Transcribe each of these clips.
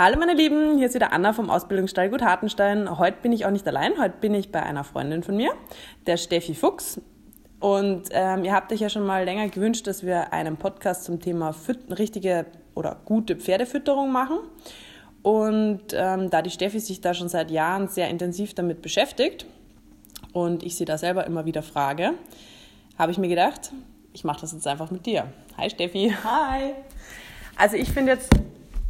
Hallo meine Lieben, hier ist wieder Anna vom Ausbildungsstall Gut Hartenstein. Heute bin ich auch nicht allein, heute bin ich bei einer Freundin von mir, der Steffi Fuchs. Und ähm, ihr habt euch ja schon mal länger gewünscht, dass wir einen Podcast zum Thema Füt richtige oder gute Pferdefütterung machen. Und ähm, da die Steffi sich da schon seit Jahren sehr intensiv damit beschäftigt und ich sie da selber immer wieder frage, habe ich mir gedacht, ich mache das jetzt einfach mit dir. Hi Steffi. Hi. Also ich finde jetzt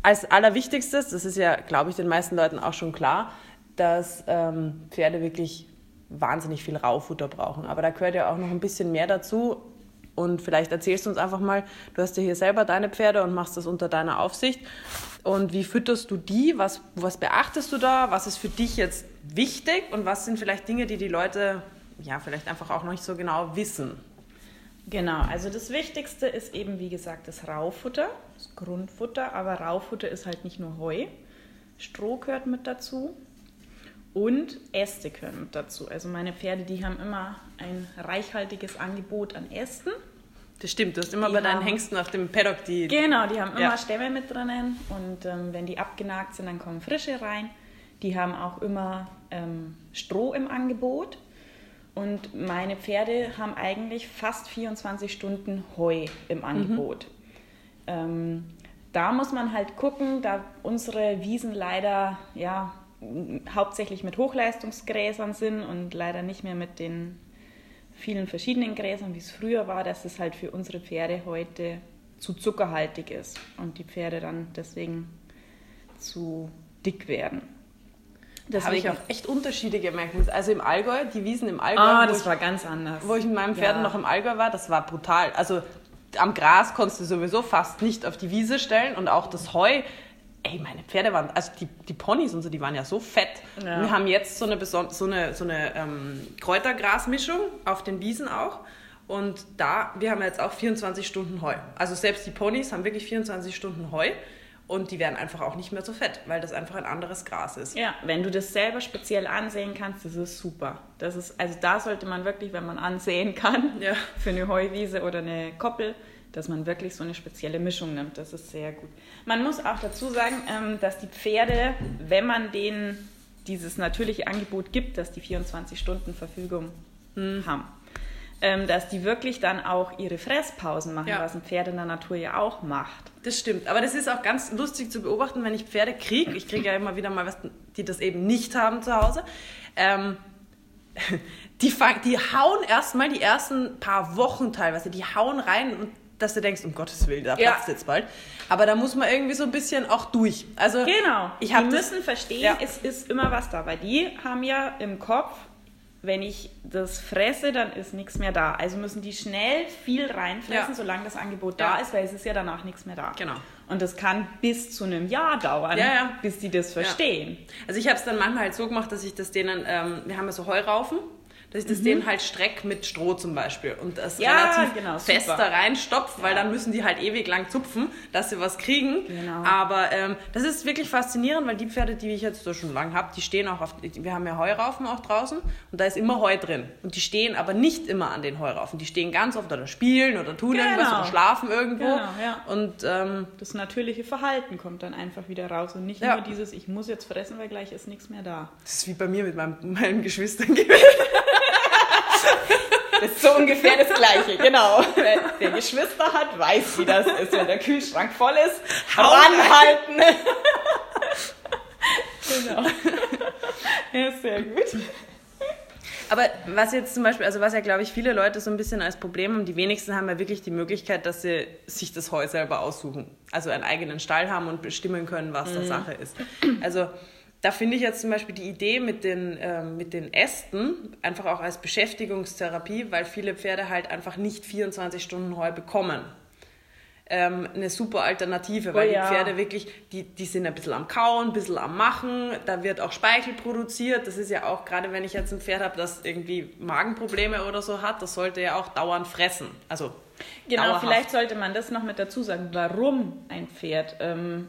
als allerwichtigstes, das ist ja, glaube ich, den meisten Leuten auch schon klar, dass ähm, Pferde wirklich wahnsinnig viel Raufutter brauchen. Aber da gehört ja auch noch ein bisschen mehr dazu. Und vielleicht erzählst du uns einfach mal, du hast ja hier selber deine Pferde und machst das unter deiner Aufsicht. Und wie fütterst du die? Was, was beachtest du da? Was ist für dich jetzt wichtig? Und was sind vielleicht Dinge, die die Leute ja vielleicht einfach auch noch nicht so genau wissen? Genau, also das Wichtigste ist eben, wie gesagt, das Raufutter, das Grundfutter, aber Raufutter ist halt nicht nur Heu. Stroh gehört mit dazu und Äste gehören mit dazu. Also meine Pferde, die haben immer ein reichhaltiges Angebot an Ästen. Das stimmt, du hast immer die bei deinen Hengsten auf dem Paddock die. Genau, die haben immer ja. Stämme mit drinnen und ähm, wenn die abgenagt sind, dann kommen frische rein. Die haben auch immer ähm, Stroh im Angebot und meine Pferde haben eigentlich fast 24 Stunden Heu im Angebot. Mhm. Ähm, da muss man halt gucken, da unsere Wiesen leider ja, hauptsächlich mit Hochleistungsgräsern sind und leider nicht mehr mit den vielen verschiedenen Gräsern, wie es früher war, dass es halt für unsere Pferde heute zu zuckerhaltig ist und die Pferde dann deswegen zu dick werden. Das habe ich auch echt Unterschiede gemerkt. Also im Allgäu, die Wiesen im Allgäu. Ah, das ich, war ganz anders. Wo ich mit meinem Pferden ja. noch im Allgäu war, das war brutal. Also am Gras konntest du sowieso fast nicht auf die Wiese stellen und auch das Heu. Ey, meine Pferde waren, also die, die Ponys und so, die waren ja so fett. Ja. Wir haben jetzt so eine, so eine, so eine ähm, Kräutergrasmischung auf den Wiesen auch. Und da, wir haben jetzt auch 24 Stunden Heu. Also selbst die Ponys haben wirklich 24 Stunden Heu. Und die werden einfach auch nicht mehr so fett, weil das einfach ein anderes Gras ist. Ja, wenn du das selber speziell ansehen kannst, das ist super. Das ist, also da sollte man wirklich, wenn man ansehen kann, ja. für eine Heuwiese oder eine Koppel, dass man wirklich so eine spezielle Mischung nimmt. Das ist sehr gut. Man muss auch dazu sagen, ähm, dass die Pferde, wenn man denen dieses natürliche Angebot gibt, dass die 24 Stunden Verfügung hm. haben, dass die wirklich dann auch ihre Fresspausen machen, ja. was ein Pferd in der Natur ja auch macht. Das stimmt, aber das ist auch ganz lustig zu beobachten, wenn ich Pferde kriege. Ich kriege ja immer wieder mal was, die das eben nicht haben zu Hause. Ähm, die, fang, die hauen erstmal die ersten paar Wochen teilweise, die hauen rein und dass du denkst, um Gottes Willen, da ja. platzt jetzt bald. Aber da muss man irgendwie so ein bisschen auch durch. Also, genau, ich die müssen verstehen, ja. es ist immer was da, weil die haben ja im Kopf, wenn ich das fresse, dann ist nichts mehr da. Also müssen die schnell viel reinfressen, ja. solange das Angebot da ist, weil es ist ja danach nichts mehr da. Genau. Und das kann bis zu einem Jahr dauern, ja, ja. bis die das verstehen. Also ich habe es dann manchmal halt so gemacht, dass ich das denen, ähm, wir haben ja so Heuraufen, dass ich das mhm. denen halt streck mit Stroh zum Beispiel und das ja, relativ genau, fest super. da reinstopfe, weil ja. dann müssen die halt ewig lang zupfen, dass sie was kriegen. Genau. Aber ähm, das ist wirklich faszinierend, weil die Pferde, die ich jetzt so schon lange habe, die stehen auch auf, wir haben ja Heuraufen auch draußen und da ist immer Heu drin. Und die stehen aber nicht immer an den Heuraufen. Die stehen ganz oft oder spielen oder tun genau. irgendwas oder schlafen irgendwo. Genau, ja. Und ähm, das natürliche Verhalten kommt dann einfach wieder raus und nicht ja. nur dieses, ich muss jetzt fressen, weil gleich ist nichts mehr da. Das ist wie bei mir mit meinem, meinen Geschwistern gewesen. Das ist so ungefähr das Gleiche, genau. Wer Geschwister hat, weiß, wie das ist, wenn der Kühlschrank voll ist. Ranhalten. genau. Ja, sehr gut. Aber was jetzt zum Beispiel, also was ja, glaube ich, viele Leute so ein bisschen als Problem haben, die wenigsten haben ja wirklich die Möglichkeit, dass sie sich das Heu selber aussuchen. Also einen eigenen Stall haben und bestimmen können, was mhm. da Sache ist. Also da finde ich jetzt zum Beispiel die Idee mit den, äh, mit den Ästen einfach auch als Beschäftigungstherapie, weil viele Pferde halt einfach nicht 24 Stunden Heu bekommen. Ähm, eine super Alternative, weil oh, ja. die Pferde wirklich, die, die sind ein bisschen am Kauen, ein bisschen am Machen, da wird auch Speichel produziert. Das ist ja auch, gerade wenn ich jetzt ein Pferd habe, das irgendwie Magenprobleme oder so hat, das sollte ja auch dauernd fressen. Also Genau, dauerhaft. vielleicht sollte man das noch mit dazu sagen, warum ein Pferd ähm,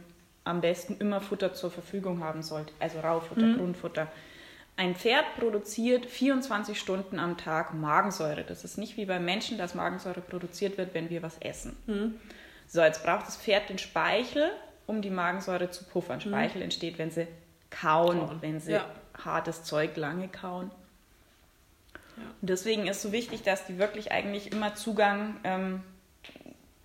am besten immer Futter zur Verfügung haben sollte, also Raufutter, mhm. Grundfutter. Ein Pferd produziert 24 Stunden am Tag Magensäure. Das ist nicht wie beim Menschen, dass Magensäure produziert wird, wenn wir was essen. Mhm. So, jetzt braucht das Pferd den Speichel, um die Magensäure zu puffern. Speichel entsteht, wenn sie kauen, Kauen. wenn sie Ja. hartes Zeug lange kauen. Ja. Und deswegen ist so wichtig, dass die wirklich eigentlich immer Zugang ähm,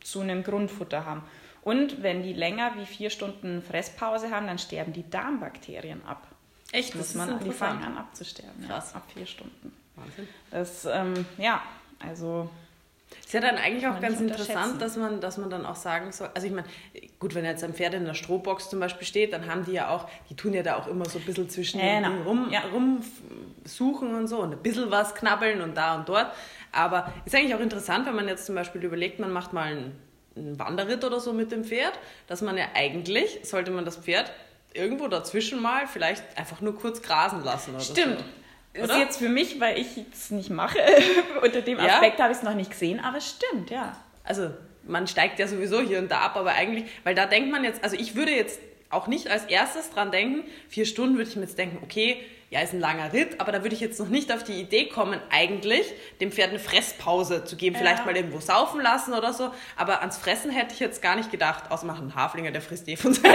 zu einem Grundfutter haben. Und wenn die länger wie vier Stunden Fresspause haben, dann sterben die Darmbakterien ab. Echt, Muss man, die fangen an abzusterben. Ja, Krass. ab vier Stunden. Wahnsinn. Das, ähm, ja, also Ist ja dann eigentlich auch ganz interessant, dass man, dass man dann auch sagen soll, also ich meine, gut, wenn jetzt ein Pferd in der Strohbox zum Beispiel steht, dann haben die ja auch, die tun ja da auch immer so ein bisschen zwischen den Genau. Rum, Ja. rumsuchen und so und ein bisschen was knabbeln und da und dort. Aber ist eigentlich auch interessant, wenn man jetzt zum Beispiel überlegt, man macht mal einen, einen Wanderritt oder so mit dem Pferd, dass man ja eigentlich, sollte man das Pferd irgendwo dazwischen mal vielleicht einfach nur kurz grasen lassen oder Stimmt. so. Ist Oder? jetzt für mich, weil ich es nicht mache, unter dem Ja. Aspekt habe ich es noch nicht gesehen, aber es stimmt, ja. also man steigt ja sowieso hier und da ab, aber eigentlich, weil da denkt man jetzt, also ich würde jetzt auch nicht als erstes dran denken, vier Stunden würde ich mir jetzt denken, okay, ja, ist ein langer Ritt, aber da würde ich jetzt noch nicht auf die Idee kommen, eigentlich dem Pferd eine Fresspause zu geben, vielleicht Ja. mal irgendwo saufen lassen oder so, aber ans Fressen hätte ich jetzt gar nicht gedacht, außer machen einen Haflinger, der frisst eh von seinem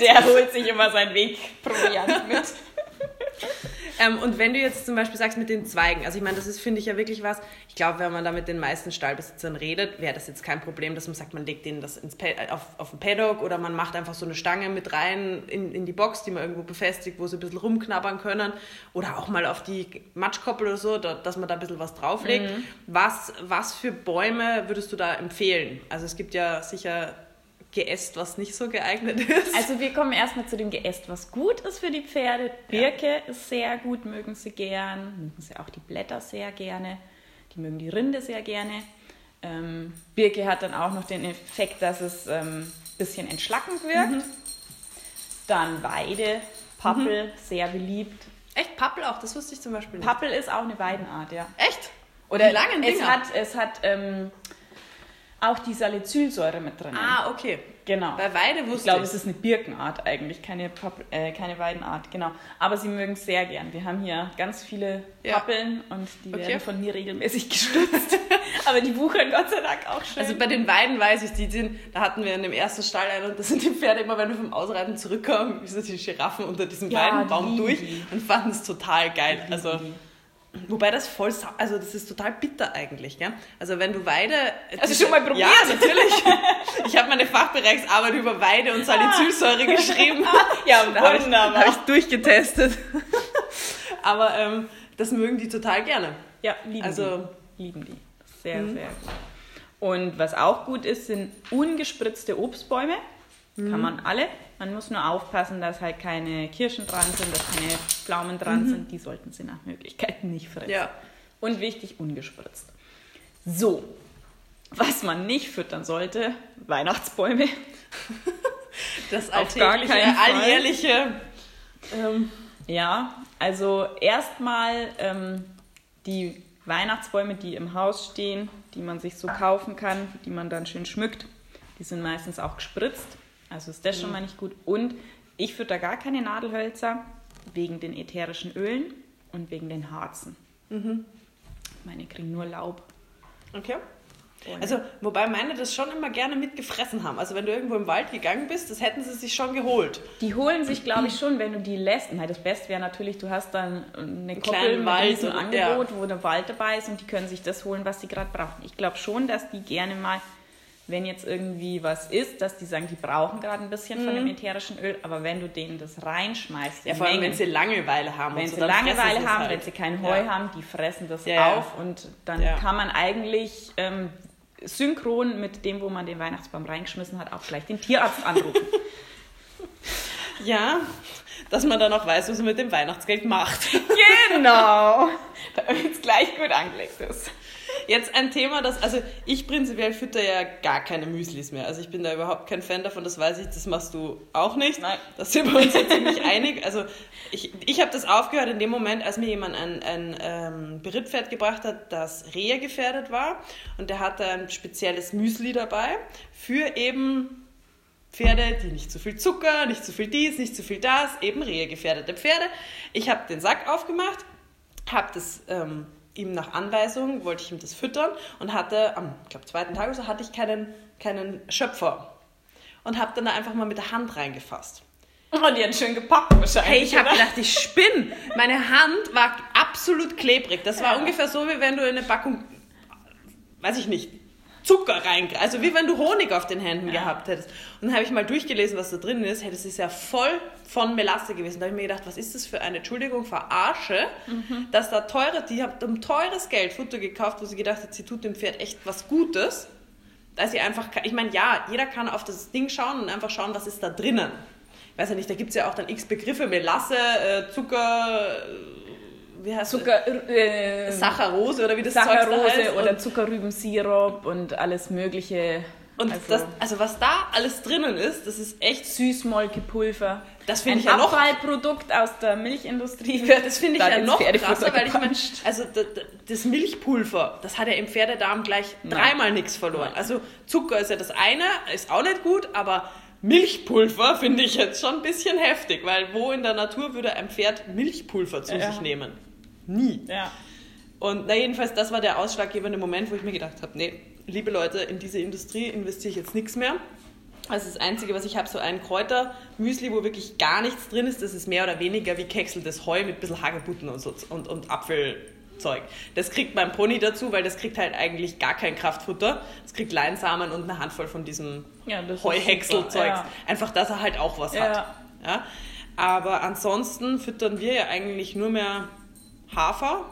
Der holt sich immer seinen Weg Proviant mit. Ähm, und wenn du jetzt zum Beispiel sagst mit den Zweigen, also ich meine, das ist, finde ich ja wirklich was, ich glaube, wenn man da mit den meisten Stallbesitzern redet, wäre das jetzt kein Problem, dass man sagt, man legt denen das ins äh, auf, auf den Paddock oder man macht einfach so eine Stange mit rein in, in die Box, die man irgendwo befestigt, wo sie ein bisschen rumknabbern können oder auch mal auf die Matschkoppel oder so, da, dass man da ein bisschen was drauflegt. Was, was für Bäume würdest du da empfehlen? Also es gibt ja sicher Geäst, was nicht so geeignet ist. Also wir kommen erstmal zu dem Geäst, was gut ist für die Pferde. Birke ist sehr gut, mögen sie gern. Mögen sie auch die Blätter sehr gerne. Die mögen die Rinde sehr gerne. Ähm, Birke hat dann auch noch den Effekt, dass es ein ähm, bisschen entschlackend wirkt. Dann Weide, Pappel, sehr beliebt. Echt Pappel auch, das wusste ich zum Beispiel nicht. Pappel ist auch eine Weidenart, ja. Echt? Oder die langen es Dinger? hat, es hat ähm, auch die Salicylsäure mit drin. Ah, okay. genau. Bei Weide Ich wusste glaube, ich. es ist eine Birkenart eigentlich, keine, Papp äh, keine Weidenart, genau. Aber sie mögen es sehr gern. Wir haben hier ganz viele Ja. Pappeln und die Okay. werden von mir regelmäßig gestützt. Aber die wuchern Gott sei Dank auch schön. Also bei den Weiden weiß ich, die sind, da hatten wir in dem ersten Stall einen und da sind die Pferde immer, wenn wir vom Ausreiten zurückkommen, wie so die Giraffen unter diesem Ja, Weidenbaum die durch die. und fanden es total geil. Also, die. Wobei das voll, also das ist total bitter eigentlich, gell? Also wenn du Weide... Du schon mal probiert? Ja, natürlich. Ich habe meine Fachbereichsarbeit über Weide und Salicylsäure geschrieben. ja, Da habe ich, wunderbar. hab ich durchgetestet. Aber ähm, das mögen die total gerne. Ja, lieben Also- die. Lieben die. Sehr, sehr gut. Und was auch gut ist, sind ungespritzte Obstbäume. Kann man alle. Man muss nur aufpassen, dass halt keine Kirschen dran sind, dass keine Pflaumen dran sind. Die sollten sie nach Möglichkeit nicht fressen. Ja. Und wichtig, ungespritzt. So, was man nicht füttern sollte, Weihnachtsbäume. Das alltägliche, alljährliche... Ähm, Ja, also erstmal ähm, die Weihnachtsbäume, die im Haus stehen, die man sich so kaufen kann, die man dann schön schmückt, die sind meistens auch gespritzt. Also ist das schon mal nicht gut. Und ich fütter gar keine Nadelhölzer wegen den ätherischen Ölen und wegen den Harzen. Meine kriegen nur Laub. Okay. Also, wobei meine das schon immer gerne mitgefressen haben. Also, wenn du irgendwo im Wald gegangen bist, das hätten sie sich schon geholt. Die holen sich, glaube ich, schon, wenn du die lässt. Nein, das Beste wäre natürlich, du hast dann eine Koppel mit Wald diesem Angebot, wo der Wald dabei ist und die können sich das holen, was sie gerade brauchen. Ich glaube schon, dass die gerne mal, wenn jetzt irgendwie was ist, dass die sagen, die brauchen gerade ein bisschen von dem ätherischen Öl, aber wenn du denen das reinschmeißt, Mhm. Ja, vor allem, Mengen, wenn sie Langeweile haben. wenn so, sie Langeweile haben, halt. wenn sie kein Heu Ja. haben, die fressen das Ja, ja. auf und dann Ja. kann man eigentlich ähm, synchron mit dem, wo man den Weihnachtsbaum reingeschmissen hat, auch gleich den Tierarzt anrufen. Ja, dass man dann auch weiß, was man mit dem Weihnachtsgeld macht. genau, damit es gleich gut angelegt ist. Jetzt ein Thema, das, also ich prinzipiell fütter ja gar keine Müslis mehr. Also ich bin da überhaupt kein Fan davon, das weiß ich, das machst du auch nicht. Nein. Da sind wir uns jetzt ziemlich einig. Also ich, ich habe das aufgehört in dem Moment, als mir jemand ein, ein ähm, Berittpferd gebracht hat, das Rehe gefährdet war. Und der hatte ein spezielles Müsli dabei für eben Pferde, die nicht zu viel Zucker, nicht zu viel dies, nicht zu viel das, eben Rehe gefährdete Pferde. Ich habe den Sack aufgemacht, habe das ähm, ihm nach Anweisung, wollte ich ihm das füttern und hatte am, ich glaube, zweiten Tag oder so, hatte ich keinen, keinen Schöpfer. und habe dann da einfach mal mit der Hand reingefasst. Oh, die hat schön gepackt wahrscheinlich. Hey, ich habe gedacht, ich spinne. Meine Hand war absolut klebrig. Das war Ja. ungefähr so, wie wenn du in eine Packung, weiß ich nicht, Zucker rein, also wie wenn du Honig auf den Händen Ja. gehabt hättest. Und dann habe ich mal durchgelesen, was da drin ist. Hey, das ist ja voll von Melasse gewesen. Da habe ich mir gedacht, was ist das für eine, Entschuldigung, Verarsche, Mhm. dass da teure, die hat um teures Geld Futter gekauft, wo sie gedacht hat, sie tut dem Pferd echt was Gutes. Da sie einfach, ich meine, ja, jeder kann auf das Ding schauen und einfach schauen, was ist da drinnen. Ich weiß ja nicht, da gibt es ja auch dann x Begriffe, Melasse, äh, Zucker, äh, wie heißt Zucker, äh, das? Saccharose oder wie das Zeug da Saccharose heißt. oder Und, Zuckerrübensirup und alles mögliche. und also das, also was da alles drinnen ist, das ist echt Süßmolkepulver. Das finde ich ja noch- Abfallprodukt aus der Milchindustrie wird Das finde ich ja noch krasser, weil ich meine, also das Milchpulver, das hat ja im Pferdedarm gleich Nein. dreimal nichts verloren. Also Zucker ist ja das eine, ist auch nicht gut, aber Milchpulver finde ich jetzt schon ein bisschen heftig, weil wo in der Natur würde ein Pferd Milchpulver zu Ja. sich nehmen? Nie. Ja. Und na jedenfalls, das war der ausschlaggebende Moment, wo ich mir gedacht habe, nee, liebe Leute, in diese Industrie investiere ich jetzt nichts mehr. Also das Einzige, was ich habe, so ein Kräutermüsli, wo wirklich gar nichts drin ist, das ist mehr oder weniger wie Kekseltes Heu mit ein bisschen Hagebutten und, so, und, und Apfelzeug. Das kriegt mein Pony dazu, weil das kriegt halt eigentlich gar kein Kraftfutter. Das kriegt Leinsamen und eine Handvoll von diesem Ja, Heuhäckselzeug. ja. Einfach, dass er halt auch was Ja. hat. Ja? Aber ansonsten füttern wir ja eigentlich nur mehr Hafer,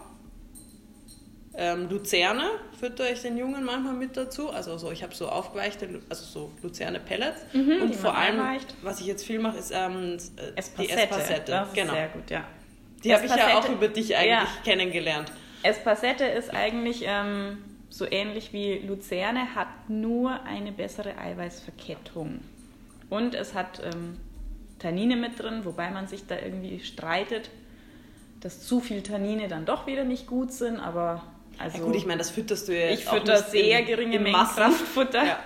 ähm, Luzerne fütter ich den Jungen manchmal mit dazu. Also so, ich habe so aufgeweichte, also so Luzerne Pellets. Mhm, und vor allem, einweicht. was ich jetzt viel mache, ist ähm, äh, Espacette. die Espacette. Das genau. sehr gut, ja. Die habe ich ja auch über dich eigentlich Ja. kennengelernt. Espacette ist eigentlich ähm, so ähnlich wie Luzerne, hat nur eine bessere Eiweißverkettung. Und es hat ähm, Tannine mit drin, wobei man sich da irgendwie streitet, dass zu viel Tannine dann doch wieder nicht gut sind, aber also Ja gut, ich meine, das fütterst du ja ich fütter sehr in- geringe in Mengen Massen. Kraftfutter. Ja.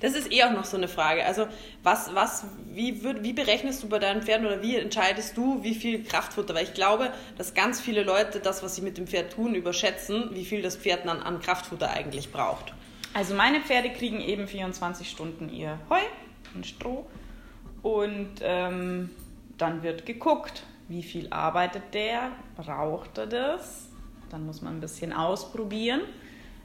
Das ist eh auch noch so eine Frage. Also, was, was, wie, würd, wie berechnest du bei deinen Pferden oder wie entscheidest du, wie viel Kraftfutter? Weil ich glaube, dass ganz viele Leute das, was sie mit dem Pferd tun, überschätzen, wie viel das Pferd dann an Kraftfutter eigentlich braucht. Also meine Pferde kriegen eben 24 Stunden ihr Heu und Stroh und ähm, dann wird geguckt, wie viel arbeitet der, braucht er das, dann muss man ein bisschen ausprobieren.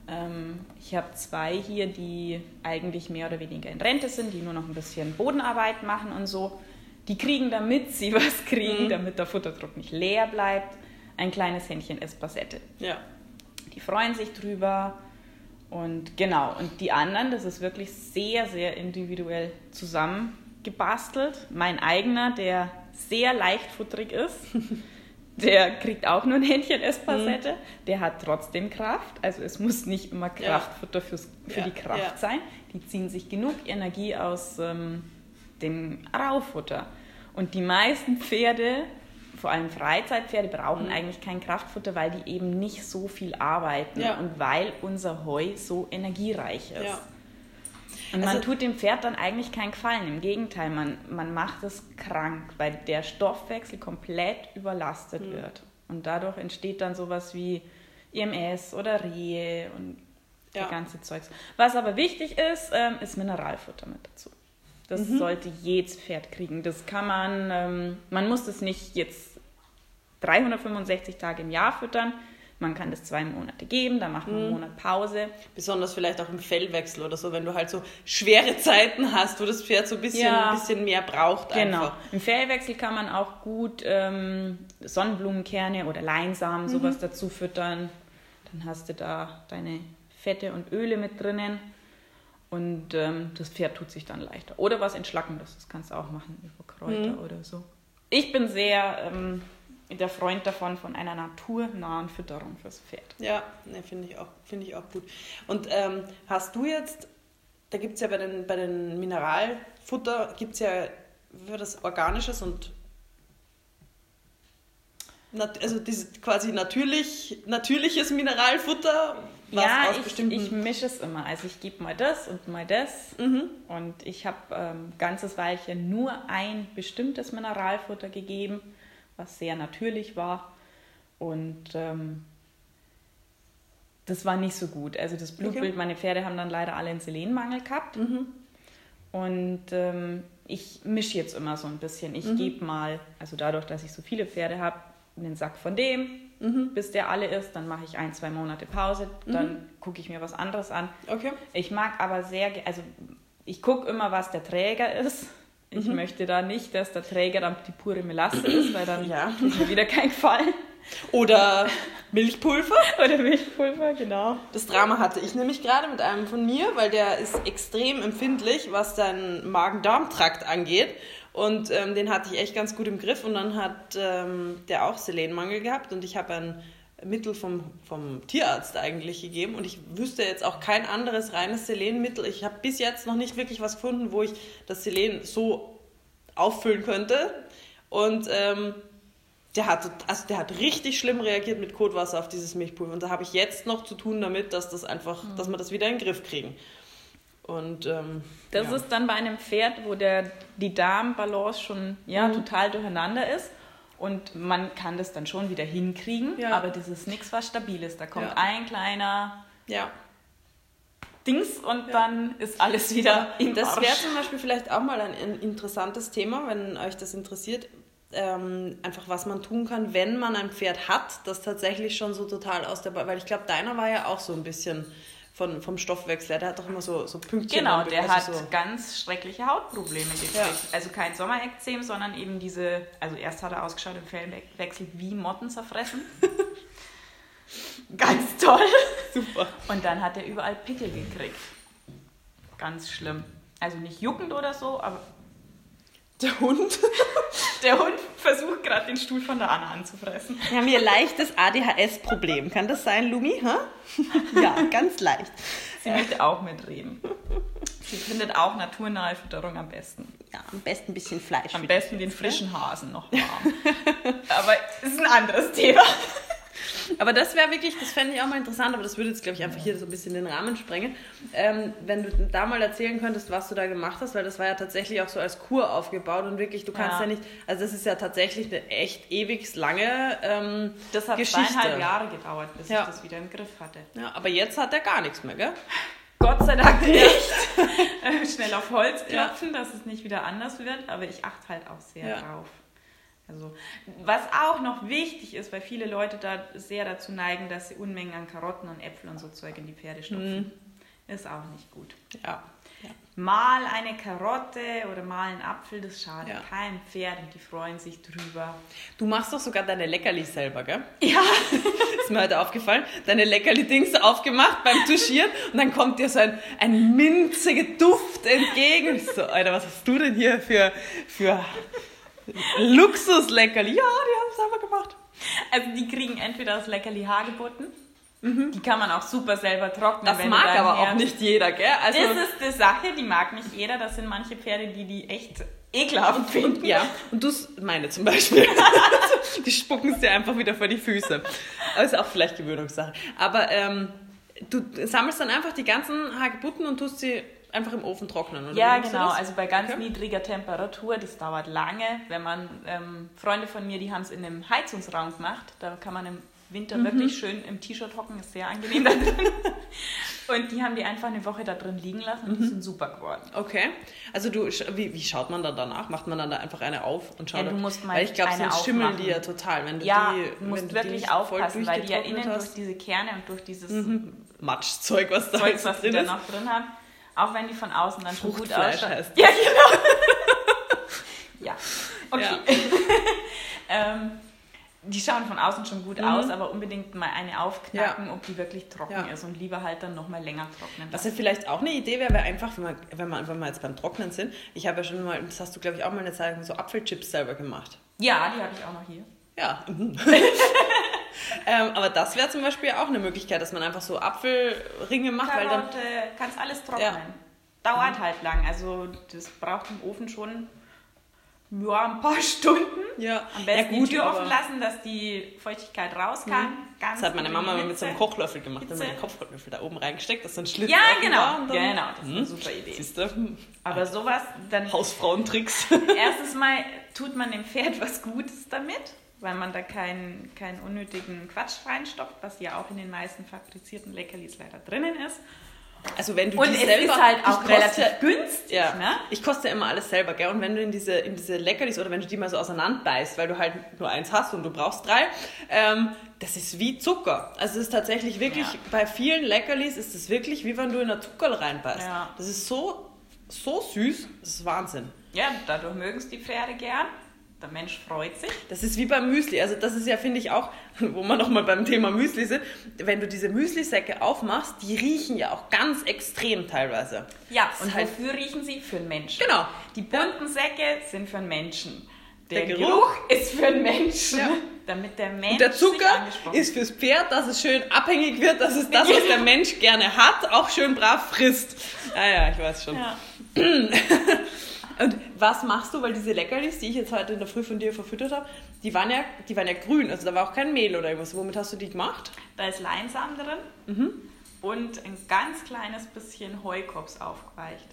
Ähm, ich habe zwei hier, die eigentlich mehr oder weniger in Rente sind, die nur noch ein bisschen Bodenarbeit machen und so. Die kriegen, damit sie was kriegen, Mhm. damit der Futterdruck nicht leer bleibt, ein kleines Händchen Espacette. Ja. Die freuen sich drüber. Und genau, und die anderen, das ist wirklich sehr, sehr individuell zusammengebastelt. Mein eigener, der sehr leichtfutterig ist, der kriegt auch nur ein Händchen Espacette. Der hat trotzdem Kraft. Also es muss nicht immer Mhm. Ja. Kraftfutter fürs, für Ja, die Kraft ja. sein. Die ziehen sich genug Energie aus ähm, dem Raufutter. Und die meisten Pferde, vor allem Freizeitpferde, brauchen eigentlich kein Kraftfutter, weil die eben nicht so viel arbeiten und weil unser Heu so energiereich ist. Und man Also- tut dem Pferd dann eigentlich keinen Gefallen. Im Gegenteil, man, man macht es krank, weil der Stoffwechsel komplett überlastet Mhm. wird. Und dadurch entsteht dann sowas wie IMS oder Rehe und Ja. das ganze Zeugs. Was aber wichtig ist, ähm, ist Mineralfutter mit dazu. Das Mhm. sollte jedes Pferd kriegen. Das kann man, ähm, man muss das nicht jetzt 365 Tage im Jahr füttern. Man kann das zwei Monate geben, dann macht man Mhm. einen Monat Pause. Besonders vielleicht auch im Fellwechsel oder so, wenn du halt so schwere Zeiten hast, wo das Pferd so ein bisschen, Ja. ein bisschen mehr braucht. Genau. Einfach. Im Fellwechsel kann man auch gut ähm, Sonnenblumenkerne oder Leinsamen sowas dazu füttern. Dann hast du da deine Fette und Öle mit drinnen und ähm, das Pferd tut sich dann leichter. Oder was Entschlackendes, das kannst du auch machen über Kräuter oder so. Ich bin sehr ähm, der Freund davon, von einer naturnahen Fütterung fürs Pferd. Ja, ne, finde ich, auch- finde ich auch gut. Und ähm, hast du jetzt, da gibt es ja bei den, bei den Mineralfutter, gibt es ja für das Organisches und also dieses quasi natürlich, natürliches Mineralfutter, was ja, aus ich, bestimmten... ich mische es immer. Also ich gebe mal das und mal das. Mhm. Und ich habe ähm, ganzes Weilchen nur ein bestimmtes Mineralfutter gegeben, was sehr natürlich war. Und ähm, das war nicht so gut. Also das Blutbild, Okay. meine Pferde haben dann leider alle einen Selenmangel gehabt. Mhm. Und ähm, ich mische jetzt immer so ein bisschen. Ich gebe mal, also dadurch, dass ich so viele Pferde habe, einen Sack von dem, bis der alle ist. Dann mache ich ein, zwei Monate Pause. Dann gucke ich mir was anderes an. Okay. Ich mag aber sehr, also ich gucke immer, was der Träger ist. Ich möchte da nicht, dass der Träger dann die pure Melasse ist, weil dann Ja. tut mir wieder kein Gefallen. Oder Milchpulver. Oder Milchpulver, genau. Das Drama hatte ich nämlich gerade mit einem von mir, weil der ist extrem empfindlich, was seinen Magen-Darm-Trakt angeht. Und ähm, den hatte ich echt ganz gut im Griff. Und dann hat ähm, der auch Selenmangel gehabt. Und ich habe ein Mittel vom, vom Tierarzt eigentlich gegeben. Und ich wüsste jetzt auch kein anderes reines Selenmittel. Ich habe bis jetzt noch nicht wirklich was gefunden, wo ich das Selen so auffüllen könnte. Und ähm, der hat, also der hat richtig schlimm reagiert mit Kotwasser auf dieses Milchpulver. Und da habe ich jetzt noch zu tun damit, dass das einfach, dass wir das wieder in den Griff kriegen. Und ähm, Das ja. ist dann bei einem Pferd, wo der, die Darmbalance schon ja, Mhm. total durcheinander ist. Und man kann das dann schon wieder hinkriegen, Ja. aber das ist nichts, was stabil ist. Da kommt Ja. ein kleiner ja. Dings und dann ist alles wieder im Das wäre zum Beispiel vielleicht auch mal ein, ein interessantes Thema, wenn euch das interessiert. Ähm, einfach was man tun kann, wenn man ein Pferd hat, das tatsächlich schon so total aus der Ba- weil ich glaube, deiner war ja auch so ein bisschen von, vom Stoffwechsel, der hat doch immer so, so Pünktchen. Genau, der also hat so, ganz schreckliche Hautprobleme gekriegt. Ja. Also kein Sommerekzem, sondern eben diese, also erst hat er ausgeschaut im Fellwechsel wie Motten zerfressen. ganz toll. super. Und dann hat er überall Pickel gekriegt. Ganz schlimm. Also nicht juckend oder so, aber Der Hund. der Hund versucht gerade den Stuhl von der Anna anzufressen. Wir haben hier leichtes ADHS-Problem. Kann das sein, Lumi? Hä? Ja, ganz leicht. Sie möchte auch mitreden. Sie findet auch naturnahe Fütterung am besten. Ja, am besten ein bisschen Fleisch. Am besten den frischen Hasen noch warm. Aber ist ein anderes Thema. Aber das wäre wirklich, das fände ich auch mal interessant, aber das würde jetzt, glaube ich, einfach hier so ein bisschen den Rahmen sprengen. Ähm, wenn du da mal erzählen könntest, was du da gemacht hast, weil das war ja tatsächlich auch so als Kur aufgebaut und wirklich, du kannst ja, Ja. nicht, also das ist ja tatsächlich eine echt ewig lange ähm, Das hat Geschichte. zweieinhalb Jahre gedauert, bis Ja. ich das wieder im Griff hatte. Ja, aber jetzt hat er gar nichts mehr, gell? Gott sei Dank nicht. Schnell auf Holz klopfen, dass es nicht wieder anders wird, aber ich achte halt auch sehr Ja. drauf. Also, was auch noch wichtig ist, weil viele Leute da sehr dazu neigen, dass sie Unmengen an Karotten und Äpfeln und so Zeug in die Pferde stopfen, ist auch nicht gut. Ja. Mal eine Karotte oder mal ein Apfel, das schadet Ja. keinem Pferd und die freuen sich drüber. Du machst doch sogar deine Leckerlis selber, gell? Ja, Ist mir heute aufgefallen. Deine Leckerli-Dings aufgemacht beim Tuschieren und dann kommt dir so ein, ein minziger Duft entgegen. Und ich so, Alter, was hast du denn hier für, für Luxusleckerli? Ja, die haben es selber gemacht. also die kriegen entweder das Leckerli Hagebutten, die kann man auch super selber trocknen. Das mag aber auch nicht jeder, gell? Also, Das ist die Sache, die mag nicht jeder. Das sind manche Pferde, die die echt ekelhaft finden. ja, und du, meine zum Beispiel. die spucken es dir einfach wieder vor die Füße. Aber ist auch vielleicht Gewöhnungssache. Aber ähm, du sammelst dann einfach die ganzen Hagebutten und tust sie einfach im Ofen trocknen, oder? Ja, genau. Also bei ganz Okay. niedriger Temperatur, das dauert lange. Wenn man, ähm, Freunde von mir, die haben es in einem Heizungsraum gemacht. Da kann man im Winter Mhm. wirklich schön im T-Shirt hocken, ist sehr angenehm da drin. Und die haben die einfach eine Woche da drin liegen lassen und die sind super geworden. Okay. Also du, wie, wie schaut man dann danach? Macht man dann da einfach eine auf und schaut? Ja, du musst mal Weil ich glaube, sonst schimmeln die ja total. Wenn du Ja, die, du wenn musst du die wirklich voll aufpassen, weil die ja innen durch hast. diese Kerne und durch dieses Matschzeug, was da Zeug, was die drin da ist. noch drin haben, auch wenn die von außen dann schon gut ausschauen. heißt Ja, genau. ja, okay. ähm, die schauen von außen schon gut aus, aber unbedingt mal eine aufknacken, ob die wirklich trocken Ja. ist und lieber halt dann nochmal länger trocknen. Was ja vielleicht auch eine Idee wäre, wäre einfach, wenn wir, wenn, wir, wenn wir jetzt beim Trocknen sind, ich habe ja schon mal, das hast du glaube ich auch mal eine Zeit lang so Apfelchips selber gemacht. ja, die habe ich auch noch hier. Ja. Mhm. ähm, aber das wäre zum Beispiel auch eine Möglichkeit, dass man einfach so Apfelringe macht, weil dann Karotte, kannst alles trocknen. Ja. Dauert halt lang, also das braucht im Ofen schon ja, ein paar Stunden. ja, Am besten ja, gut, die Tür offen lassen, dass die Feuchtigkeit raus kann. Ganz Das hat meine Mama geringe mit so einem Hitze. Kochloffel gemacht, wenn man den Hitze. Kopflöffel da oben reingesteckt, dass ein Schlitz Ja, genau. dann- Genau, das ist eine super Idee. Siehst du? Aber sowas, dann Hausfrauentricks. erstes Mal tut man dem Pferd was Gutes damit, weil man da keinen, keinen unnötigen Quatsch reinstopft, was ja auch in den meisten fabrizierten Leckerlis leider drinnen ist. Also wenn du Und die es selber ist halt auch koste- relativ günstig, Ja, ne? ich koste ja immer alles selber, gell? Und wenn du in diese, in diese Leckerlis oder wenn du die mal so auseinander beißt, weil du halt nur eins hast und du brauchst drei, ähm, das ist wie Zucker. Also es ist tatsächlich wirklich, Ja. bei vielen Leckerlis ist es wirklich wie wenn du in ein Zuckerl reinbeißt. Ja. Das ist so, so süß, das ist Wahnsinn. Ja, dadurch mögen es die Pferde gern. Der Mensch freut sich. Das ist wie beim Müsli. Also das ist ja, finde ich, auch, wo wir nochmal beim Thema Müsli sind, wenn du diese Müslisäcke aufmachst, die riechen ja auch ganz extrem teilweise. Ja, Das und halt- wofür riechen sie? Für den Menschen. Genau. Die bunten Säcke sind für den Menschen. Der, Der Geruch, Geruch ist für den Menschen. Ja. Damit der Mensch Und der Zucker ist fürs Pferd, dass es schön abhängig wird, dass es das, was der Mensch gerne hat, auch schön brav frisst. Ja, ja, ich weiß schon. Ja. Und was machst du, weil diese Leckerlis, die ich jetzt heute in der Früh von dir verfüttert habe, die waren ja, die waren ja grün, also da war auch kein Mehl oder irgendwas. Womit hast du die gemacht? Da ist Leinsamen drin Mhm. und ein ganz kleines bisschen Heukops aufgeweicht.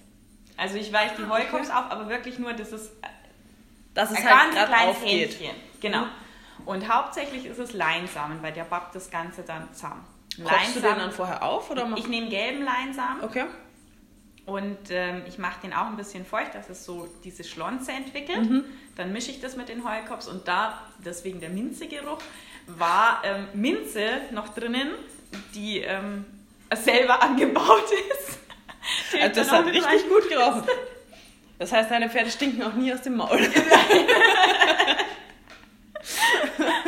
Also ich weiche die Heukops auf, aber wirklich nur dieses Dass es ein halt ganz kleines aufgeht. Händchen. Genau. Und hauptsächlich ist es Leinsamen, weil der bappt das Ganze dann zusammen. Kochst du den dann vorher auf oder Ich nehme gelben Leinsamen Okay. Und ähm, ich mache den auch ein bisschen feucht, dass es so diese Schlonze entwickelt. Mhm. Dann mische ich das mit den Heukops und da, deswegen der Minzegeruch, war ähm, Minze noch drinnen, die ähm, selber angebaut ist. Die Also das hat richtig rein- gut gerochen. Das heißt, deine Pferde stinken auch nie aus dem Maul.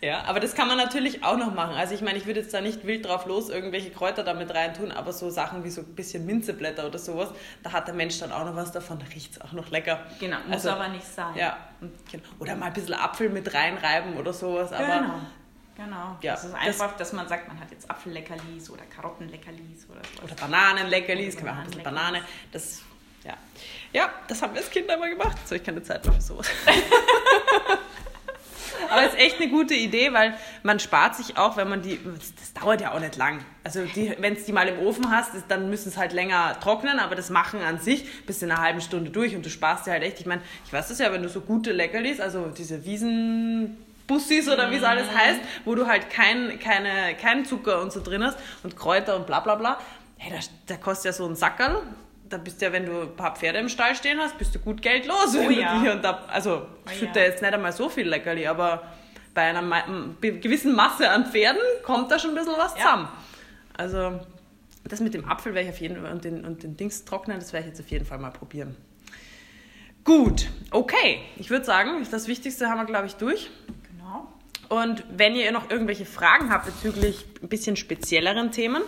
ja, aber das kann man natürlich auch noch machen. Also ich meine, ich würde jetzt da nicht wild drauf los irgendwelche Kräuter damit reintun, aber so Sachen wie so ein bisschen Minzeblätter oder sowas, da hat der Mensch dann auch noch was davon, da riecht es auch noch lecker. Genau, muss Also, aber nicht sein. Ja, oder mal ein bisschen Apfel mit reinreiben oder sowas, aber genau. Genau. Ja, das ist das- einfach, dass man sagt, man hat jetzt Apfelleckerlis oder Karottenleckerlis oder so. Oder Bananenleckerlis, kann man auch ein bisschen. Banane. Das, ja. ja, das haben wir als Kinder immer gemacht. Habe ich keine Zeit mehr für sowas. Aber es ist echt eine gute Idee, weil man spart sich auch, wenn man die, das dauert ja auch nicht lang. Also wenn es die mal im Ofen hast, ist, dann müssen es halt länger trocknen, aber das Machen an sich bist in einer halben Stunde durch und du sparst dir halt echt, ich meine, ich weiß das ja, wenn du so gute Leckerlis, also diese Wiesenbussis oder wie es alles heißt, wo du halt kein, keine, keinen Zucker und so drin hast und Kräuter und bla bla bla, hey, da, da kostet ja so ein Sackerl, da bist du ja, wenn du ein paar Pferde im Stall stehen hast, bist du gut Geld los. Oh ja. hier und da, also ich Oh ja. jetzt nicht einmal so viel Leckerli, aber bei einer gewissen Masse an Pferden kommt da schon ein bisschen was Ja. zusammen. Also das mit dem Apfel werde ich auf jeden Fall und den, und den Dings trocknen, das werde ich jetzt auf jeden Fall mal probieren. Gut, okay. Ich würde sagen, das Wichtigste haben wir, glaube ich, durch. Genau. Und wenn ihr noch irgendwelche Fragen habt bezüglich ein bisschen spezielleren Themen,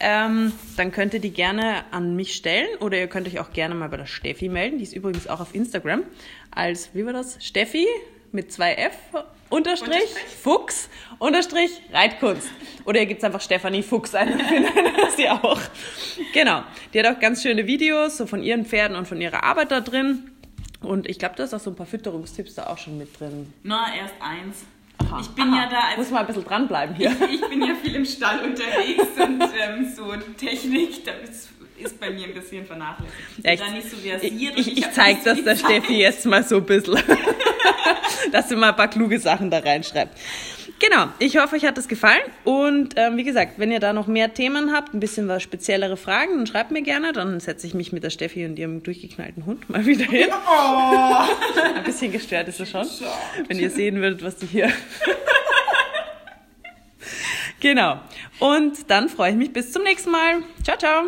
ähm, dann könnt ihr die gerne an mich stellen oder ihr könnt euch auch gerne mal bei der Steffi melden. Die ist übrigens auch auf Instagram als, wie war das? Steffi mit zwei F unterstrich, Unterstrich. Fuchs unterstrich Reitkunst. Oder ihr gebt einfach Stefanie Fuchs ein, dann findet ihr das ja auch. Genau. Die hat auch ganz schöne Videos so von ihren Pferden und von ihrer Arbeit da drin. Und ich glaube, da ist auch so ein paar Fütterungstipps da auch schon mit drin. Na, erst eins. Aha. Ich bin Aha. ja da als Muss mal ein bisschen dranbleiben hier. ich bin ja viel im Stall unterwegs und ähm, so Technik, da ist, ist bei mir ein bisschen vernachlässigt. Ich bin Ja, ich, da nicht so ich, versiert. ich, ich hab zeige das der. Steffi jetzt mal so ein bisschen, dass sie mal ein paar kluge Sachen da reinschreibt. Genau, ich hoffe, euch hat das gefallen. Und ähm, wie gesagt, wenn ihr da noch mehr Themen habt, ein bisschen was speziellere Fragen, dann schreibt mir gerne. Dann setze ich mich mit der Steffi und ihrem durchgeknallten Hund mal wieder hin. Ein bisschen gestört ist er schon, wenn ihr sehen würdet, was die hier... genau. Und dann freue ich mich bis zum nächsten Mal. Ciao, ciao.